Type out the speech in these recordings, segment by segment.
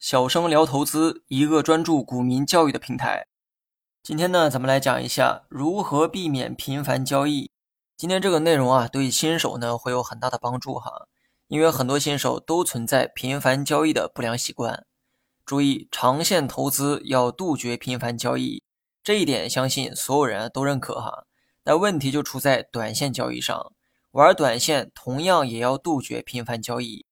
小生聊投资，一个专注股民教育的平台。今天呢，咱们来讲一下如何避免频繁交易。今天这个内容啊，对新手呢会有很大的帮助哈，因为很多新手都存在频繁交易的不良习惯。注意，长线投资要杜绝频繁交易，这一点相信所有人都认可哈。但问题就出在短线交易上，玩短线同样也要杜绝频繁交易。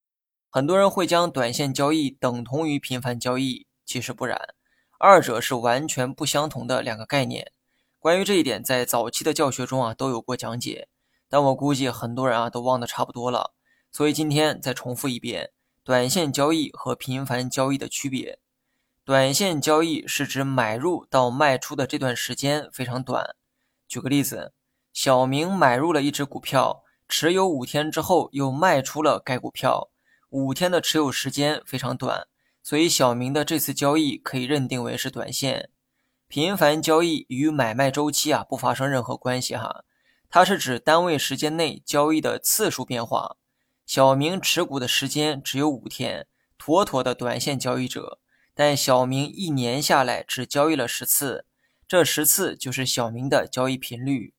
很多人会将短线交易等同于频繁交易，其实不然，二者是完全不相同的两个概念。关于这一点，在早期的教学中啊都有过讲解，但我估计很多人啊都忘得差不多了，所以今天再重复一遍：短线交易和频繁交易的区别。短线交易是指买入到卖出的这段时间非常短。举个例子，小明买入了一只股票，持有五天之后又卖出了该股票。五天的持有时间非常短，所以小明的这次交易可以认定为是短线。频繁交易与买卖周期啊不发生任何关系哈，它是指单位时间内交易的次数变化。小明持股的时间只有五天，妥妥的短线交易者。但小明一年下来只交易了十次，这十次就是小明的交易频率。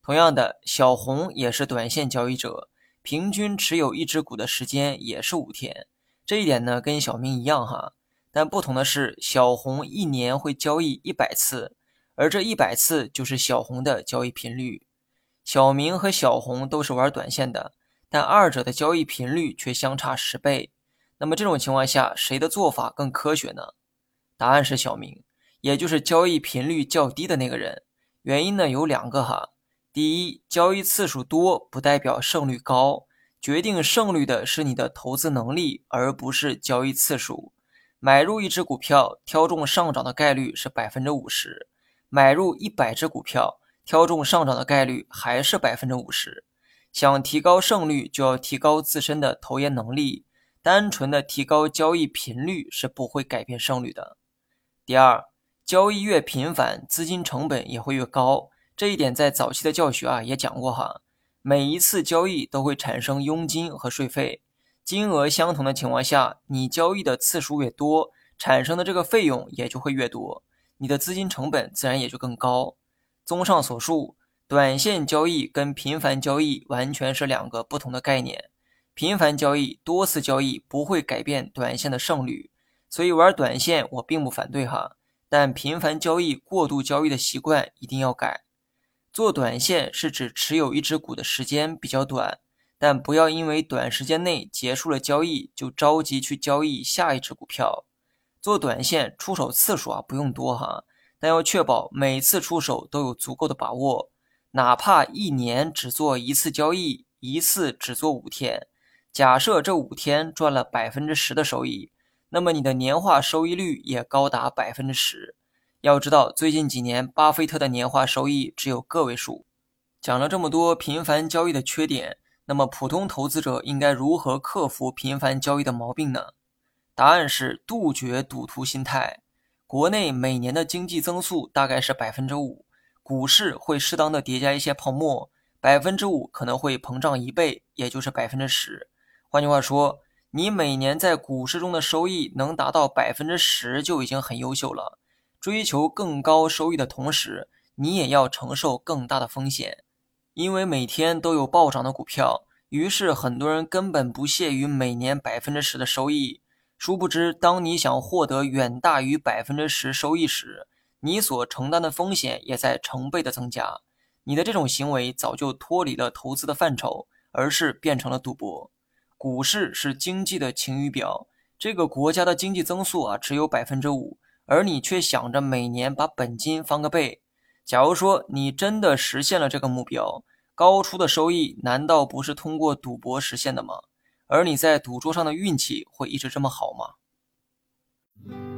同样的，小红也是短线交易者。平均持有一只股的时间也是五天，这一点呢跟小明一样哈，但不同的是，小红一年会交易一百次，而这一百次就是小红的交易频率。小明和小红都是玩短线的，但二者的交易频率却相差十倍。那么这种情况下，谁的做法更科学呢？答案是小明，也就是交易频率较低的那个人。原因呢有两个哈。第一，交易次数多不代表胜率高，决定胜率的是你的投资能力，而不是交易次数。买入一只股票，挑中上涨的概率是百分之五十；买入一百只股票，挑中上涨的概率还是百分之五十。想提高胜率，就要提高自身的投研能力，单纯的提高交易频率是不会改变胜率的。第二，交易越频繁，资金成本也会越高。这一点在早期的教学啊也讲过哈，每一次交易都会产生佣金和税费，金额相同的情况下，你交易的次数越多，产生的这个费用也就会越多，你的资金成本自然也就更高。综上所述，短线交易跟频繁交易完全是两个不同的概念。频繁交易、多次交易不会改变短线的胜率，所以玩短线我并不反对哈，但频繁交易、过度交易的习惯一定要改。做短线是指持有一只股的时间比较短，但不要因为短时间内结束了交易就着急去交易下一只股票。做短线出手次数啊不用多哈，但要确保每次出手都有足够的把握。哪怕一年只做一次交易，一次只做五天，假设这五天赚了百分之十的收益，那么你的年化收益率也高达百分之十。要知道，最近几年巴菲特的年化收益只有个位数。讲了这么多频繁交易的缺点，那么普通投资者应该如何克服频繁交易的毛病呢？答案是杜绝赌徒心态。国内每年的经济增速大概是百分之五，股市会适当的叠加一些泡沫，百分之五可能会膨胀一倍，也就是百分之十。换句话说，你每年在股市中的收益能达到百分之十就已经很优秀了。追求更高收益的同时，你也要承受更大的风险，因为每天都有暴涨的股票，于是很多人根本不屑于每年百分之十的收益。殊不知，当你想获得远大于百分之十收益时，你所承担的风险也在成倍的增加。你的这种行为早就脱离了投资的范畴，而是变成了赌博。股市是经济的晴雨表，这个国家的经济增速啊只有百分之五。而你却想着每年把本金翻个倍。假如说你真的实现了这个目标，高出的收益难道不是通过赌博实现的吗？而你在赌桌上的运气会一直这么好吗？